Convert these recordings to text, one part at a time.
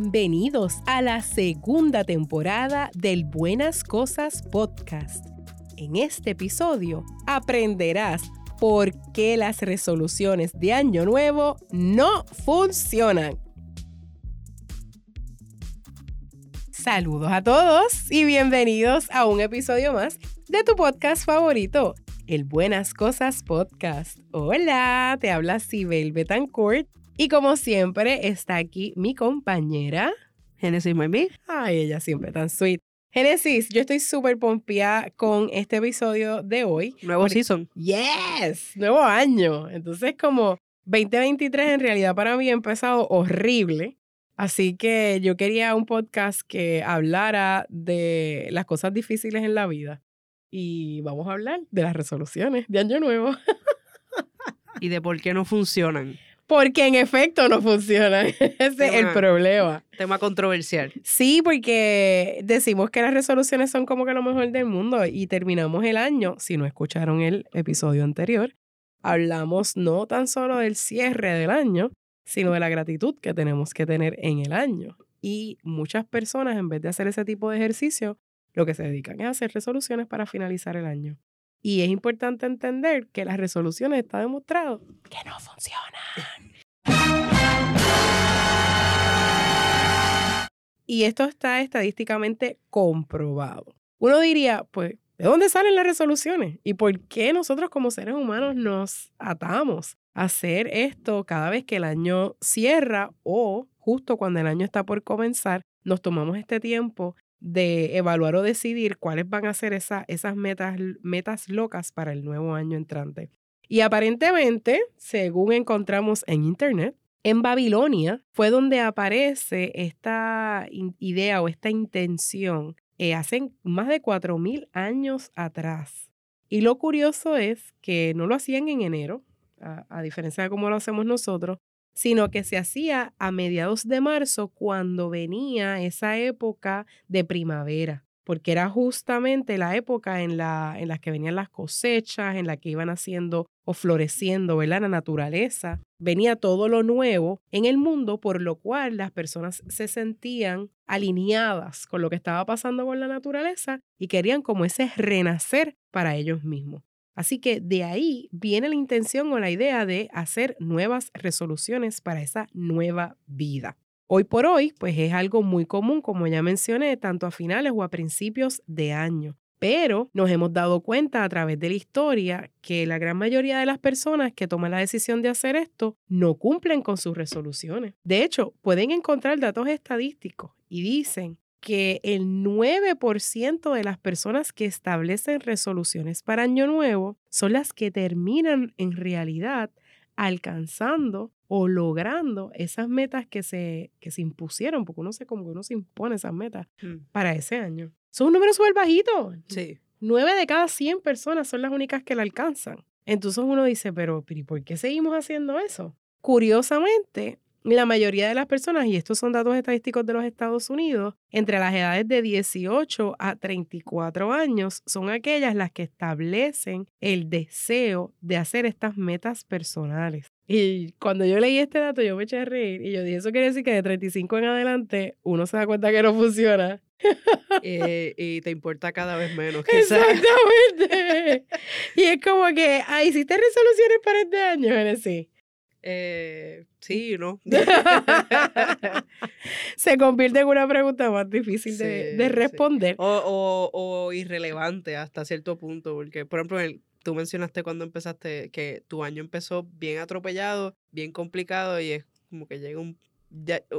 bienvenidos a la segunda temporada del Buenas Cosas Podcast. En este episodio aprenderás por qué las resoluciones de Año Nuevo no funcionan. Saludos a todos y bienvenidos a un episodio más de tu podcast favorito, el Buenas Cosas Podcast. Hola, te habla Sibel Betancourt y como siempre está aquí mi compañera Genesis Maybe. Ay, ella siempre tan sweet. Genesis, yo estoy súper pompeada con este episodio de hoy. Nuevo season. Yes, nuevo año. Entonces como 2023 en realidad para mí ha empezado horrible. Así que yo quería un podcast que hablara de las cosas difíciles en la vida y vamos a hablar de las resoluciones de Año Nuevo. y de por qué no funcionan. Porque en efecto no funcionan. Ese es el problema. Tema controversial. Sí, porque decimos que las resoluciones son como que lo mejor del mundo y terminamos el año. Si no escucharon el episodio anterior, hablamos no tan solo del cierre del año, sino de la gratitud que tenemos que tener en el año. Y muchas personas, en vez de hacer ese tipo de ejercicio, lo que se dedican es a hacer resoluciones para finalizar el año. Y es importante entender que las resoluciones está demostrado que no funcionan. Y esto está estadísticamente comprobado. Uno diría, pues, ¿de dónde salen las resoluciones? ¿Y por qué nosotros como seres humanos nos atamos a hacer esto cada vez que el año cierra o justo cuando el año está por comenzar? Nos tomamos este tiempo de evaluar o decidir cuáles van a ser esas metas, metas locas para el nuevo año entrante. Y aparentemente, según encontramos en Internet, en Babilonia fue donde aparece esta idea o esta intención eh, hace más de 4.000 años atrás. Y lo curioso es que no lo hacían en enero, a diferencia de cómo lo hacemos nosotros, sino que se hacía a mediados de marzo cuando venía esa época de primavera, porque era justamente la época en la, en que venían las cosechas, en la que iban haciendo o floreciendo, ¿verdad? La naturaleza. Venía todo lo nuevo en el mundo, por lo cual las personas se sentían alineadas con lo que estaba pasando con la naturaleza y querían como ese renacer para ellos mismos. Así que de ahí viene la intención o la idea de hacer nuevas resoluciones para esa nueva vida. Hoy por hoy, pues es algo muy común, como ya mencioné, tanto a finales o a principios de año. Pero nos hemos dado cuenta a través de la historia que la gran mayoría de las personas que toman la decisión de hacer esto no cumplen con sus resoluciones. De hecho, pueden encontrar datos estadísticos y dicen que el 9% de las personas que establecen resoluciones para Año Nuevo son las que terminan en realidad alcanzando o logrando esas metas que se, que se impusieron, porque uno se como que uno se impone esas metas mm. para ese año. Son un número súper bajito. Sí. 9 de cada 100 personas son las únicas que la alcanzan. Entonces uno dice, pero, pero ¿por qué seguimos haciendo eso? Curiosamente, la mayoría de las personas, y estos son datos estadísticos de los Estados Unidos, entre las edades de 18 a 34 años son aquellas las que establecen el deseo de hacer estas metas personales. Y cuando yo leí este dato, yo me eché a reír y yo dije, eso quiere decir que de 35 en adelante uno se da cuenta que no funciona. Eh, y te importa cada vez menos. Exactamente. y es como que, ah, ¿hiciste resoluciones para este año, Genesis? Eh, sí, ¿no? Se convierte en una pregunta más difícil de, responder. O, irrelevante hasta cierto punto, porque, por ejemplo, tú mencionaste cuando empezaste que tu año empezó bien atropellado, bien complicado, y es como que llega un...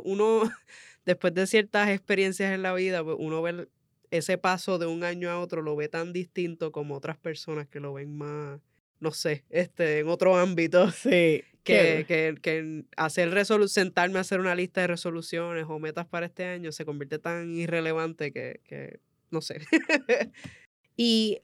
uno, después de ciertas experiencias en la vida, pues uno ve ese paso de un año a otro, lo ve tan distinto como otras personas que lo ven más no sé, este, en otro ámbito. Sí que, que, que, hacer sentarme a hacer una lista de resoluciones o metas para este año se convierte tan irrelevante que, que no sé. y,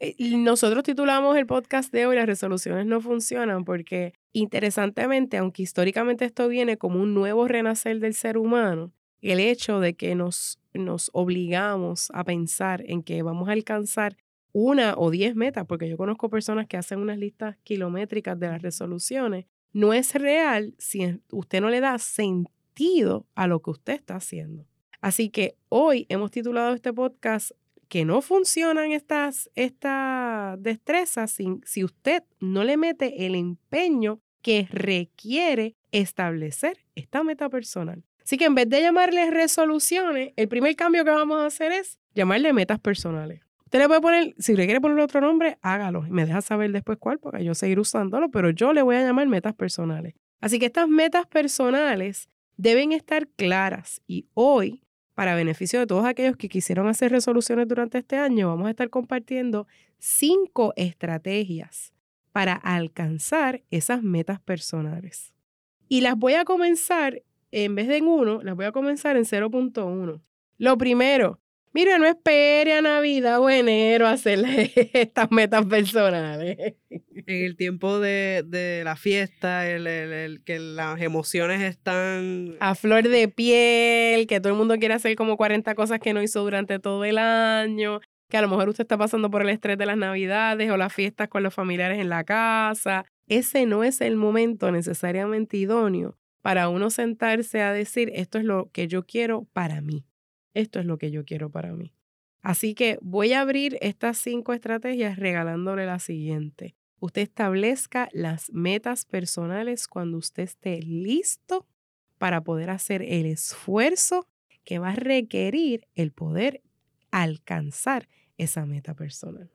eh, y nosotros titulamos el podcast de hoy Las resoluciones no funcionan porque interesantemente, aunque históricamente esto viene como un nuevo renacer del ser humano, el hecho de que nos, nos obligamos a pensar en que vamos a alcanzar una o diez metas, porque yo conozco personas que hacen unas listas kilométricas de las resoluciones, no es real si usted no le da sentido a lo que usted está haciendo. Así que hoy hemos titulado este podcast que no funcionan estas, estas destrezas si, si usted no le mete el empeño que requiere establecer esta meta personal. Así que en vez de llamarle resoluciones, el primer cambio que vamos a hacer es llamarle metas personales. Usted le puede poner, si le quiere poner otro nombre, hágalo. Y me deja saber después cuál, porque yo seguir usándolo, pero yo le voy a llamar metas personales. Así que estas metas personales deben estar claras y hoy para beneficio de todos aquellos que quisieron hacer resoluciones durante este año, vamos a estar compartiendo cinco estrategias para alcanzar esas metas personales. Y las voy a comenzar, en vez de en uno, las voy a comenzar en 0.1. Lo primero, Mire, no espere a Navidad o enero a hacerle estas metas personales. En el tiempo de, la fiesta, el, que las emociones están... A flor de piel, que todo el mundo quiere hacer como 40 cosas que no hizo durante todo el año, que a lo mejor usted está pasando por el estrés de las Navidades o las fiestas con los familiares en la casa. Ese no es el momento necesariamente idóneo para uno sentarse a decir, esto es lo que yo quiero para mí esto es lo que yo quiero para mí. Así que voy a abrir estas cinco estrategias regalándole la siguiente. Usted establezca las metas personales cuando usted esté listo para poder hacer el esfuerzo que va a requerir el poder alcanzar esa meta personal.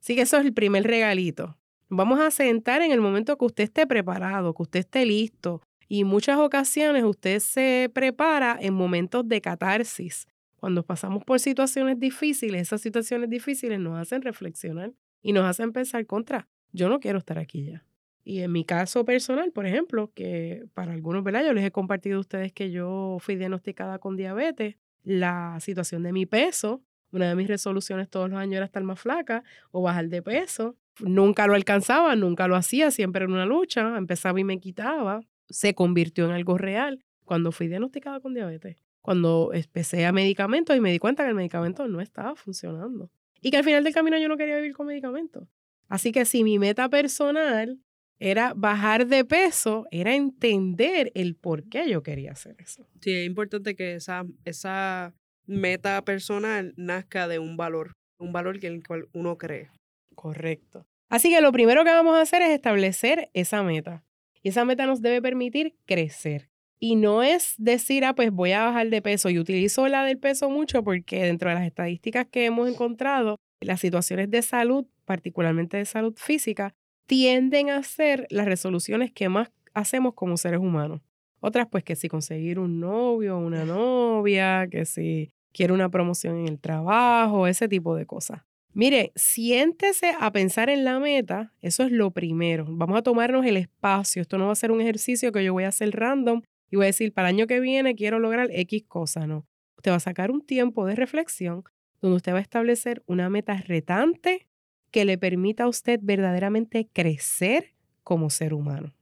Así que eso es el primer regalito. Vamos a sentar en el momento que usted esté preparado, que usted esté listo. Y muchas ocasiones usted se prepara en momentos de catarsis, cuando pasamos por situaciones difíciles, esas situaciones difíciles nos hacen reflexionar y nos hacen pensar contra, yo no quiero estar aquí ya. Y en mi caso personal, por ejemplo, que para algunos, ¿verdad? Yo les he compartido a ustedes que yo fui diagnosticada con diabetes, la situación de mi peso, una de mis resoluciones todos los años era estar más flaca o bajar de peso. Nunca lo alcanzaba, nunca lo hacía, siempre era una lucha, empezaba y me quitaba. Se convirtió en algo real cuando fui diagnosticada con diabetes cuando empecé a medicamentos y me di cuenta que el medicamento no estaba funcionando. Y que al final del camino yo no quería vivir con medicamentos. Así que si mi meta personal era bajar de peso, era entender el por qué yo quería hacer eso. Sí, es importante que esa, esa meta personal nazca de un valor, un valor que el cual uno cree. Correcto. Así que lo primero que vamos a hacer es establecer esa meta. Y esa meta nos debe permitir crecer. Y no es decir, ah, pues voy a bajar de peso. Y utilizo la del peso mucho porque dentro de las estadísticas que hemos encontrado, las situaciones de salud, particularmente de salud física, tienden a ser las resoluciones que más hacemos como seres humanos. Otras, pues que si conseguir un novio, una novia, que si quiero una promoción en el trabajo, ese tipo de cosas. Mire, siéntese a pensar en la meta, eso es lo primero. Vamos a tomarnos el espacio. Esto no va a ser un ejercicio que yo voy a hacer random y voy a decir, para el año que viene quiero lograr X cosa, no. Usted va a sacar un tiempo de reflexión donde usted va a establecer una meta retante que le permita a usted verdaderamente crecer como ser humano.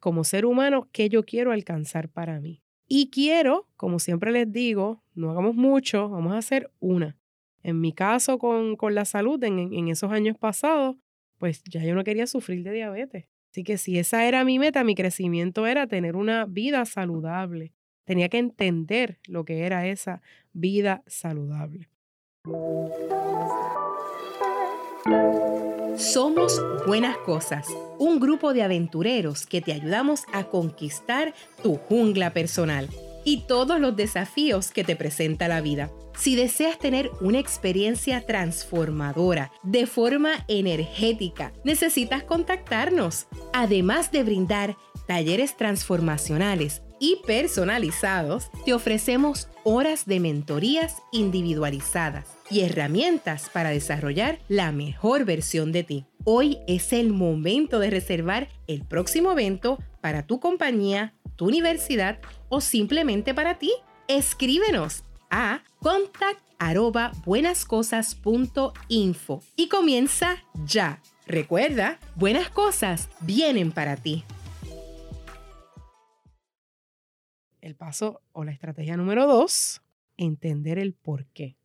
Como ser humano, ¿qué yo quiero alcanzar para mí? Y quiero, como siempre les digo, no hagamos mucho, vamos a hacer una. En mi caso con, con la salud, en, en esos años pasados, pues ya yo no quería sufrir de diabetes. Así que si esa era mi meta, mi crecimiento era tener una vida saludable. Tenía que entender lo que era esa vida saludable. Somos Buenas Cosas, un grupo de aventureros que te ayudamos a conquistar tu jungla personal y todos los desafíos que te presenta la vida. Si deseas tener una experiencia transformadora de forma energética, necesitas contactarnos. Además de brindar talleres transformacionales y personalizados, te ofrecemos horas de mentorías individualizadas y herramientas para desarrollar la mejor versión de ti. Hoy es el momento de reservar el próximo evento para tu compañía, tu universidad o simplemente para ti. Escríbenos a contact@buenascosas.info y comienza ya. Recuerda, buenas cosas vienen para ti. El paso o la estrategia número dos, entender el por qué.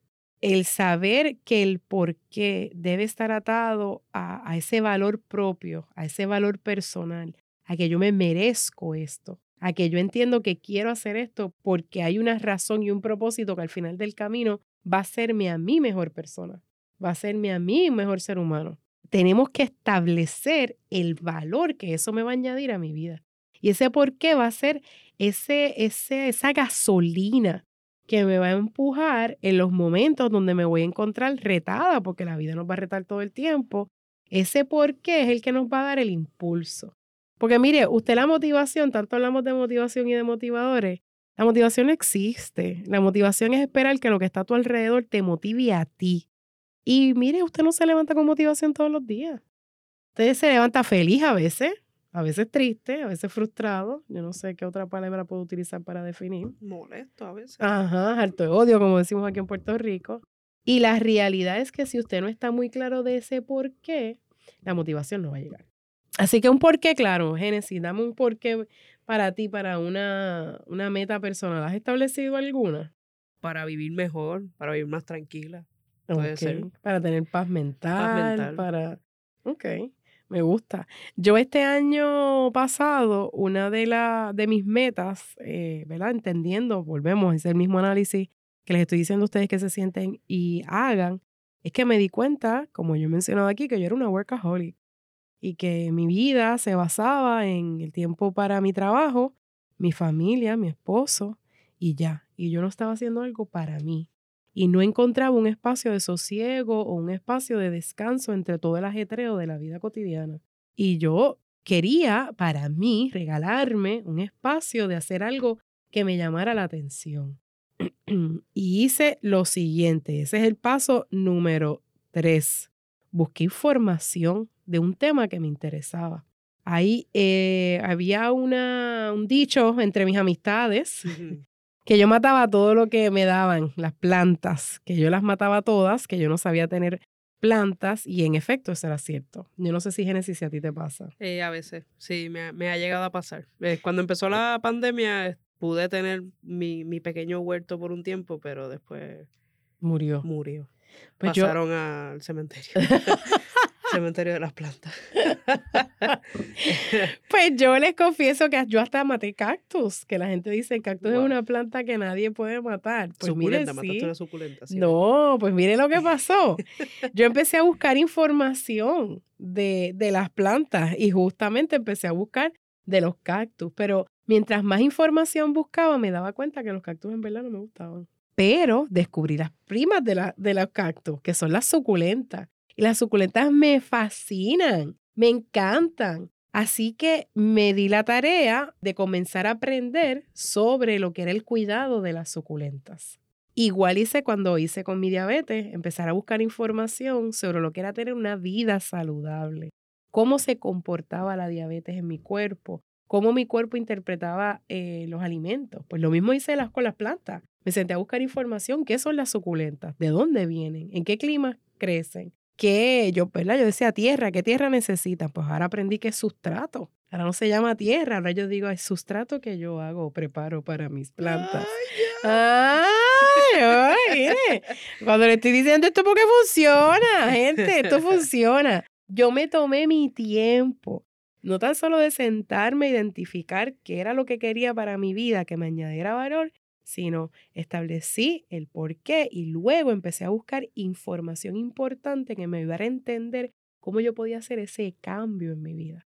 El saber que el por qué debe estar atado a, a ese valor propio, a ese valor personal, a que yo me merezco esto. A que yo entiendo que quiero hacer esto porque hay una razón y un propósito que al final del camino va a hacerme a mí mejor persona, va a hacerme a mí mejor ser humano. Tenemos que establecer el valor que eso me va a añadir a mi vida. Y ese por qué va a ser ese, ese, esa gasolina que me va a empujar en los momentos donde me voy a encontrar retada, porque la vida nos va a retar todo el tiempo. Ese por qué es el que nos va a dar el impulso. Porque mire, usted la motivación, tanto hablamos de motivación y de motivadores, la motivación existe. La motivación es esperar que lo que está a tu alrededor te motive a ti. Y mire, usted no se levanta con motivación todos los días. Usted se levanta feliz a veces, a veces triste, a veces frustrado. Yo no sé qué otra palabra puedo utilizar para definir. Molesto a veces. Ajá, harto de odio, como decimos aquí en Puerto Rico. Y la realidad es que si usted no está muy claro de ese por qué, la motivación no va a llegar. Así que un por qué, claro, Génesis, dame un por qué para ti, para una, una meta personal. ¿Has establecido alguna? Para vivir mejor, para vivir más tranquila. Puede ser. Para tener paz mental, paz mental. Para. Ok. Me gusta. Yo este año pasado, una de, la, de mis metas, eh, ¿verdad? Entendiendo, volvemos, es el mismo análisis que les estoy diciendo a ustedes que se sienten y hagan, es que me di cuenta, como yo he mencionado aquí, que yo era una workaholic y que mi vida se basaba en el tiempo para mi trabajo, mi familia, mi esposo y ya. Y yo no estaba haciendo algo para mí. Y no encontraba un espacio de sosiego o un espacio de descanso entre todo el ajetreo de la vida cotidiana. Y yo quería para mí regalarme un espacio de hacer algo que me llamara la atención. y hice lo siguiente, ese es el paso número tres. Busqué información de un tema que me interesaba. Ahí eh, había una, un dicho entre mis amistades que yo mataba todo lo que me daban, las plantas, que yo las mataba todas, que yo no sabía tener plantas y en efecto eso era cierto. Yo no sé si Génesis si a ti te pasa. Eh, a veces, sí, me, me, ha llegado a pasar. Eh, cuando empezó la pandemia pude tener mi, mi, pequeño huerto por un tiempo, pero después murió. Murió. Pues Pasaron al cementerio. Cementerio de las plantas. pues yo les confieso que yo hasta maté cactus, que la gente dice que cactus es una planta que nadie puede matar. Pues suculenta, mataste una suculenta. no, pues mire lo que pasó. Yo empecé a buscar información de, de las plantas y justamente empecé a buscar de los cactus, pero mientras más información buscaba me daba cuenta que los cactus en verdad no me gustaban. Pero descubrí las primas de, la, de los cactus, que son las suculentas. Y las suculentas me fascinan, me encantan. Así que me di la tarea de comenzar a aprender sobre lo que era el cuidado de las suculentas. Igual hice cuando hice con mi diabetes, empezar a buscar información sobre lo que era tener una vida saludable, cómo se comportaba la diabetes en mi cuerpo, cómo mi cuerpo interpretaba eh, los alimentos. Pues lo mismo hice con las plantas. Me senté a buscar información, qué son las suculentas, de dónde vienen, en qué clima crecen, que yo, ¿verdad? Yo decía tierra, ¿qué tierra necesitan? Pues ahora aprendí que es sustrato. Ahora no se llama tierra, ahora yo digo, es sustrato que yo hago, preparo para mis plantas. Ay, ay, Cuando le estoy diciendo esto porque funciona, gente, esto funciona. Yo me tomé mi tiempo, no tan solo de sentarme, identificar qué era lo que quería para mi vida, que me añadiera valor, sino establecí el por qué y luego empecé a buscar información importante que me ayudara a entender cómo yo podía hacer ese cambio en mi vida.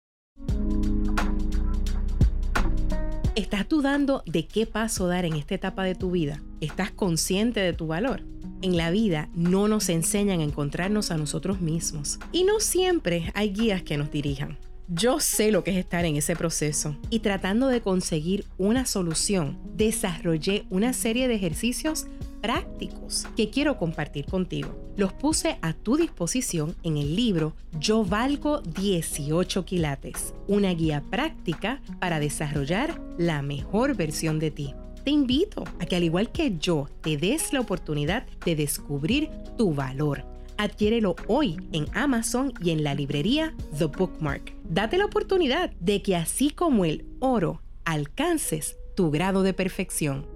¿Estás dudando de qué paso dar en esta etapa de tu vida? ¿Estás consciente de tu valor? En la vida no nos enseñan a encontrarnos a nosotros mismos y no siempre hay guías que nos dirijan. Yo sé lo que es estar en ese proceso y tratando de conseguir una solución, desarrollé una serie de ejercicios prácticos que quiero compartir contigo. Los puse a tu disposición en el libro Yo valgo 18 quilates, una guía práctica para desarrollar la mejor versión de ti. Te invito a que al igual que yo te des la oportunidad de descubrir tu valor Adquiérelo hoy en Amazon y en la librería The Bookmark. Date la oportunidad de que así como el oro, alcances tu grado de perfección.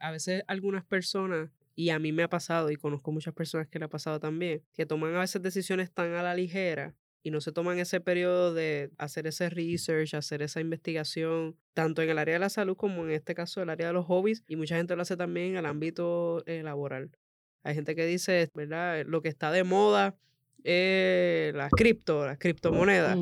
A veces algunas personas, y a mí me ha pasado, y conozco muchas personas que le ha pasado también, que toman a veces decisiones tan a la ligera y no se toman ese periodo de hacer ese research, hacer esa investigación, tanto en el área de la salud como en este caso el área de los hobbies, y mucha gente lo hace también en el ámbito eh, laboral. Hay gente que dice, ¿verdad? Lo que está de moda es las cripto, las criptomonedas.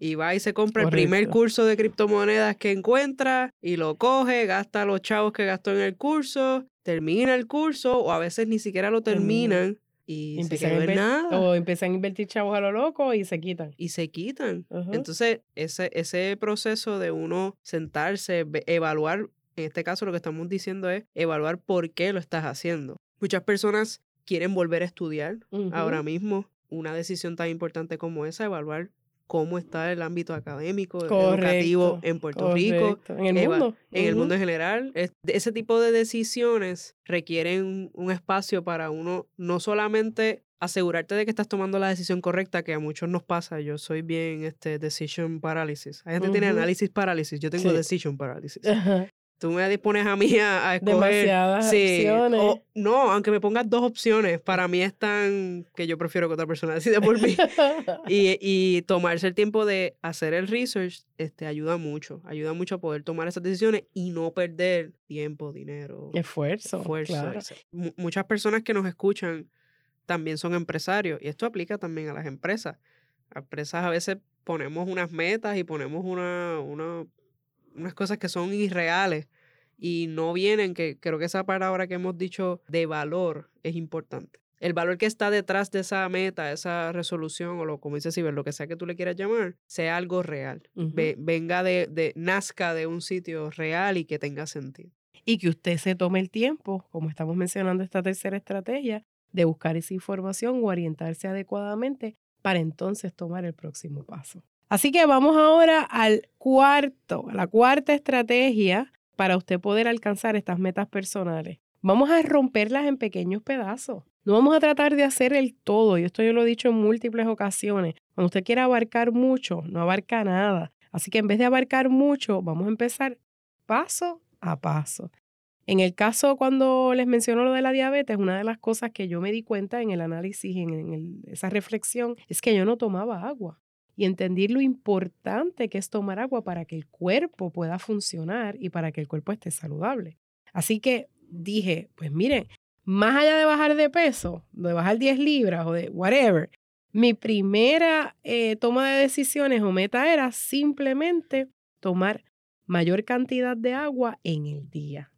Y va y se compra el primer curso de criptomonedas que encuentra y lo coge, gasta los chavos que gastó en el curso, termina el curso o a veces ni siquiera lo terminan y se quedó nada. O empiezan a invertir chavos a lo loco y se quitan. Y se quitan. Entonces, ese, ese proceso de uno sentarse, evaluar, en este caso lo que estamos diciendo es evaluar por qué lo estás haciendo. Muchas personas quieren volver a estudiar ahora mismo. Una decisión tan importante como esa, evaluar cómo está el ámbito académico, educativo en Puerto Rico, en el mundo. En el mundo en general. ese tipo de decisiones requieren un espacio para uno no solamente asegurarte de que estás tomando la decisión correcta, que a muchos nos pasa. Yo soy bien este decision paralysis. Hay gente que tiene análisis parálisis, yo tengo decision paralysis. Tú me dispones a mí a, escoger. Demasiadas opciones. no, aunque me pongas dos opciones, para mí es tan que yo prefiero que otra persona decida por mí. y, y, tomarse el tiempo de hacer el research este, ayuda mucho. Ayuda mucho a poder tomar esas decisiones y no perder tiempo, dinero. Esfuerzo. Esfuerzo. Muchas personas que nos escuchan también son empresarios y esto aplica también a las empresas. Las empresas a veces ponemos unas metas y ponemos una, una unas cosas que son irreales y no vienen, que creo que esa palabra que hemos dicho de valor es importante. El valor que está detrás de esa meta, esa resolución o lo, como dice Ciber, lo que sea que tú le quieras llamar, sea algo real. venga de, de, nazca de un sitio real y que tenga sentido. Y que usted se tome el tiempo, como estamos mencionando esta tercera estrategia, de buscar esa información o orientarse adecuadamente para entonces tomar el próximo paso. Así que vamos ahora al cuarto, a la cuarta estrategia para usted poder alcanzar estas metas personales. Vamos a romperlas en pequeños pedazos. No vamos a tratar de hacer el todo, y esto yo lo he dicho en múltiples ocasiones. Cuando usted quiere abarcar mucho, no abarca nada. Así que en vez de abarcar mucho, vamos a empezar paso a paso. En el caso cuando les menciono lo de la diabetes, una de las cosas que yo me di cuenta en el análisis, en, esa reflexión, es que yo no tomaba agua y entender lo importante que es tomar agua para que el cuerpo pueda funcionar y para que el cuerpo esté saludable. Así que dije, pues miren, más allá de bajar de peso, de bajar 10 libras o de whatever, mi primera eh, toma de decisiones o meta era simplemente tomar mayor cantidad de agua en el día.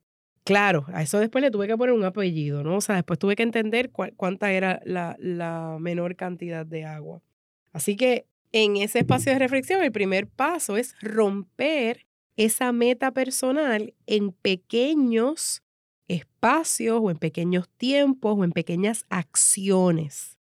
Claro, a eso después le tuve que poner un apellido, ¿no? O sea, después tuve que entender cuánta era la menor cantidad de agua. Así que en ese espacio de reflexión, el primer paso es romper esa meta personal en pequeños espacios o en pequeños tiempos o en pequeñas acciones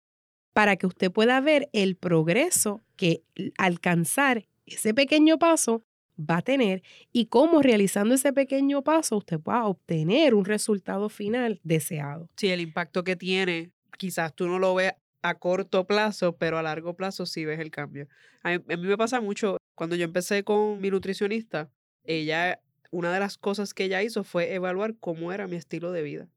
para que usted pueda ver el progreso que alcanzar ese pequeño paso va a tener y cómo realizando ese pequeño paso usted pueda obtener un resultado final deseado. Sí, el impacto que tiene, quizás tú no lo veas a corto plazo, pero a largo plazo sí ves el cambio. A mí, me pasa mucho, cuando yo empecé con mi nutricionista, ella, una de las cosas que ella hizo fue evaluar cómo era mi estilo de vida.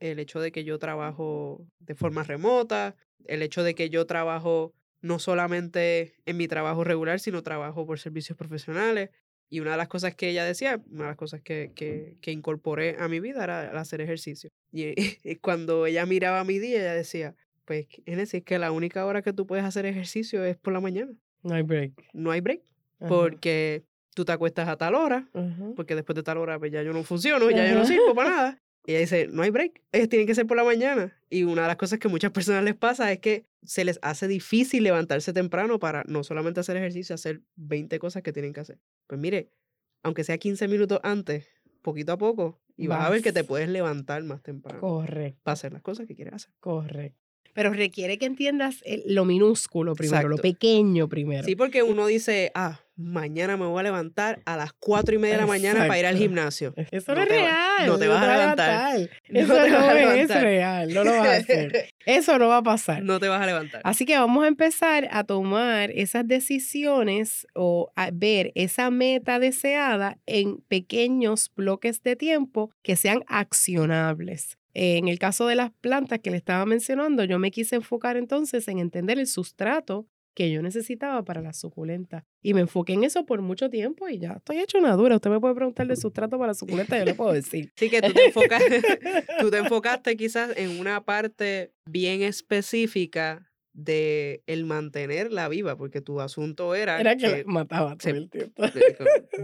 El hecho de que yo trabajo de forma remota, el hecho de que yo trabajo no solamente en mi trabajo regular, sino trabajo por servicios profesionales. Y una de las cosas que ella decía, una de las cosas que, que, que incorporé a mi vida era hacer ejercicio. Y, y, cuando ella miraba mi día, ella decía, pues es decir que la única hora que tú puedes hacer ejercicio es por la mañana. No hay break. No hay break. Porque tú te acuestas a tal hora, porque después de tal hora pues ya yo no funciono, ya yo no sirvo para nada. Y ella dice, no hay break, ellos tienen que ser por la mañana. Y una de las cosas que muchas personas les pasa es que se les hace difícil levantarse temprano para no solamente hacer ejercicio, hacer 20 cosas que tienen que hacer. Pues mire, aunque sea 15 minutos antes, poquito a poco, y vas, vas a ver que te puedes levantar más temprano. Correcto. Para hacer las cosas que quieres hacer. Correcto. Pero requiere que entiendas lo minúsculo primero, lo pequeño primero. Sí, porque uno dice, ah, mañana me voy a levantar a las cuatro y media de la mañana para ir al gimnasio. Eso no, es real. no te vas a levantar. Eso no, es real. No lo vas a hacer. Eso no va a pasar. No te vas a levantar. Así que vamos a empezar a tomar esas decisiones o a ver esa meta deseada en pequeños bloques de tiempo que sean accionables. En el caso de las plantas que le estaba mencionando, yo me quise enfocar entonces en entender el sustrato que yo necesitaba para la suculenta. Y me enfoqué en eso por mucho tiempo y ya estoy hecho una dura. Usted me puede preguntar de sustrato para la suculenta, yo le puedo decir. Sí, que tú te, enfocaste, tú te enfocaste quizás en una parte bien específica de el mantenerla viva, porque tu asunto era, Era que, mataba todo se- el tiempo.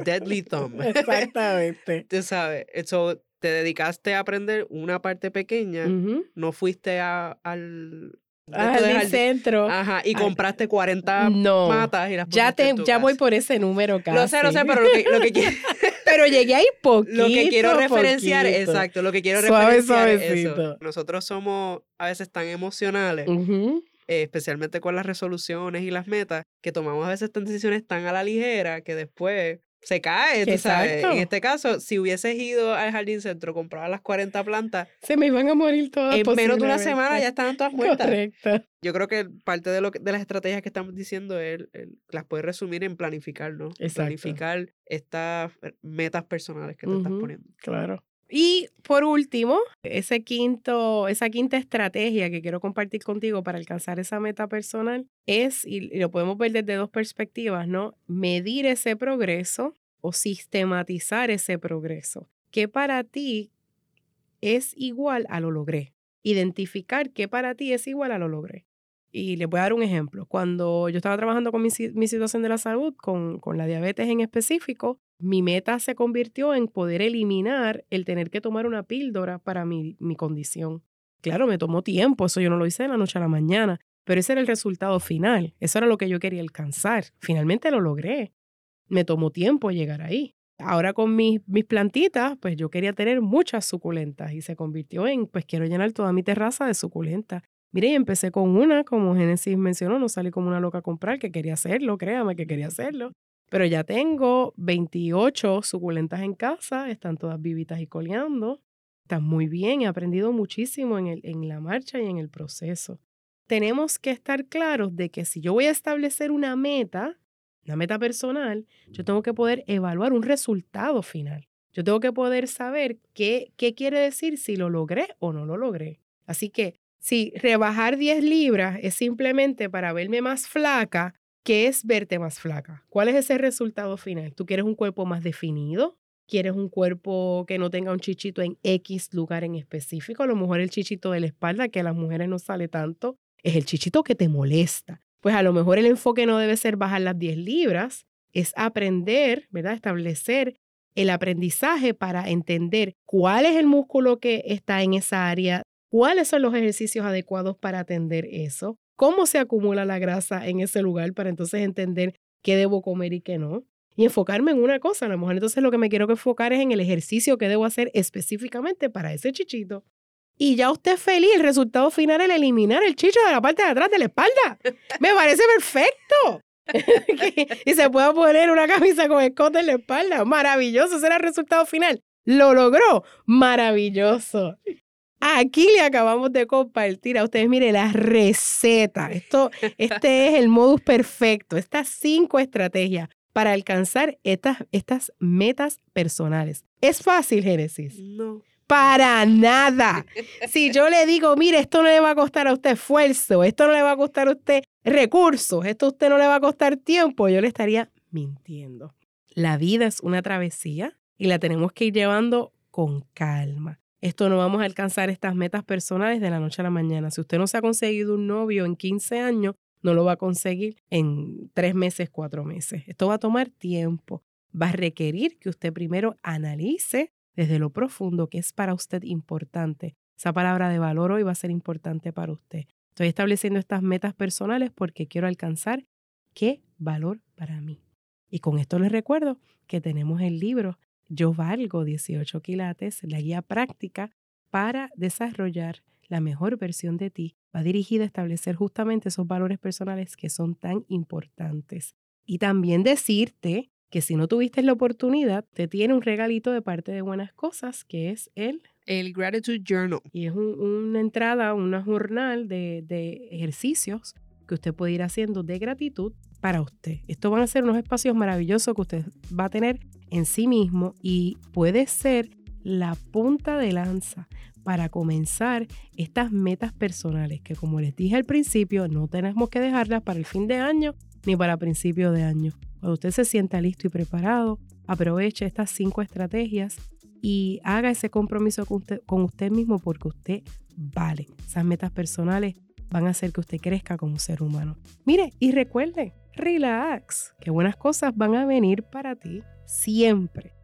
deadly thumb. Exactamente. Tú sabes, eso te dedicaste a aprender una parte pequeña, no fuiste a- al Ah, de jardín- centro. Ajá, y Ay, compraste 40 no. matas y las Ya, te, ya voy por ese número casi. Lo sé, lo sé, pero lo que, lo que, quiero, Pero llegué ahí poquito, lo que quiero referenciar, poquito. exacto, lo que quiero Suave, referenciar es eso. Nosotros somos a veces tan emocionales, eh, especialmente con las resoluciones y las metas, que tomamos a veces estas decisiones tan a la ligera que después se cae, tú sabes. En este caso, si hubieses ido al jardín centro, comprabas las 40 plantas, Se me iban a morir todas. en menos de una semana ya estaban todas muertas. Correcto. Yo creo que parte de lo que- de las estrategias que estamos diciendo es las puedes resumir en planificar, ¿no? Exacto. Planificar estas metas personales que te estás poniendo. Claro. Y por último, ese quinto, esa quinta estrategia que quiero compartir contigo para alcanzar esa meta personal es, y lo podemos ver desde dos perspectivas, ¿no? Medir ese progreso o sistematizar ese progreso. ¿Qué para ti es igual a lo logré? Identificar qué para ti es igual a lo logré. Y les voy a dar un ejemplo. Cuando yo estaba trabajando con mi, mi situación de la salud, con la diabetes en específico, mi meta se convirtió en poder eliminar el tener que tomar una píldora para mi, mi condición. Claro, me tomó tiempo, eso yo no lo hice de la noche a la mañana, pero ese era el resultado final, eso era lo que yo quería alcanzar. Finalmente lo logré. Me tomó tiempo llegar ahí. Ahora con mis, mis plantitas, pues yo quería tener muchas suculentas y se convirtió en, pues quiero llenar toda mi terraza de suculentas. Mire, y empecé con una, como Génesis mencionó, no salí como una loca a comprar, que quería hacerlo, créame que quería hacerlo. Pero ya tengo 28 suculentas en casa, están todas vivitas y coleando. Están muy bien, he aprendido muchísimo en, el, en la marcha y en el proceso. Tenemos que estar claros de que si yo voy a establecer una meta, una meta personal, yo tengo que poder evaluar un resultado final. Yo tengo que poder saber qué, qué quiere decir si lo logré o no lo logré. Así que si rebajar 10 libras es simplemente para verme más flaca, ¿qué es verte más flaca? ¿Cuál es ese resultado final? ¿Tú quieres un cuerpo más definido? ¿Quieres un cuerpo que no tenga un chichito en X lugar en específico? A lo mejor el chichito de la espalda, que a las mujeres no sale tanto, es el chichito que te molesta. Pues a lo mejor el enfoque no debe ser bajar las 10 libras, es aprender, ¿verdad? Establecer el aprendizaje para entender cuál es el músculo que está en esa área, cuáles son los ejercicios adecuados para atender eso, cómo se acumula la grasa en ese lugar para entonces entender qué debo comer y qué no. Y enfocarme en una cosa, a lo mejor entonces lo que me quiero enfocar es en el ejercicio que debo hacer específicamente para ese chichito. Y ya usted es feliz, el resultado final es eliminar el chicho de la parte de atrás de la espalda. Me parece perfecto. y se puede poner una camisa con escote en la espalda. Maravilloso, ese era el resultado final. Lo logró. Maravilloso. Aquí le acabamos de compartir a ustedes, mire, la receta. Esto, este es el modus perfecto, estas cinco estrategias para alcanzar estas, estas metas personales. ¿Es fácil, Génesis? No. Para nada. Si yo le digo, mire, esto no le va a costar a usted esfuerzo, esto no le va a costar a usted recursos, esto a usted no le va a costar tiempo, yo le estaría mintiendo. La vida es una travesía y la tenemos que ir llevando con calma. Esto no vamos a alcanzar estas metas personales de la noche a la mañana. Si usted no se ha conseguido un novio en 15 años, no lo va a conseguir en tres meses, cuatro meses. Esto va a tomar tiempo. Va a requerir que usted primero analice desde lo profundo que es para usted importante. Esa palabra de valor hoy va a ser importante para usted. Estoy estableciendo estas metas personales porque quiero alcanzar qué valor para mí. Y con esto les recuerdo que tenemos el libro Yo valgo 18 quilates, la guía práctica para desarrollar la mejor versión de ti. Va dirigida a establecer justamente esos valores personales que son tan importantes. Y también decirte que si no tuviste la oportunidad, te tiene un regalito de parte de buenas cosas, que es el El Gratitude Journal. y es un- una entrada, una jornal de, de ejercicios que usted puede ir haciendo de gratitud para usted. Estos van a ser unos espacios maravillosos que usted va a tener en sí mismo y puede ser la punta de lanza para comenzar estas metas personales que como les dije al principio, no tenemos que dejarlas para el fin de año ni para principio de año. Cuando usted se sienta listo y preparado, aproveche estas cinco estrategias y haga ese compromiso con usted, con usted mismo porque usted vale. Esas metas personales van a hacer que usted crezca como ser humano. Mire, y recuerde, relax, que buenas cosas van a venir para ti siempre.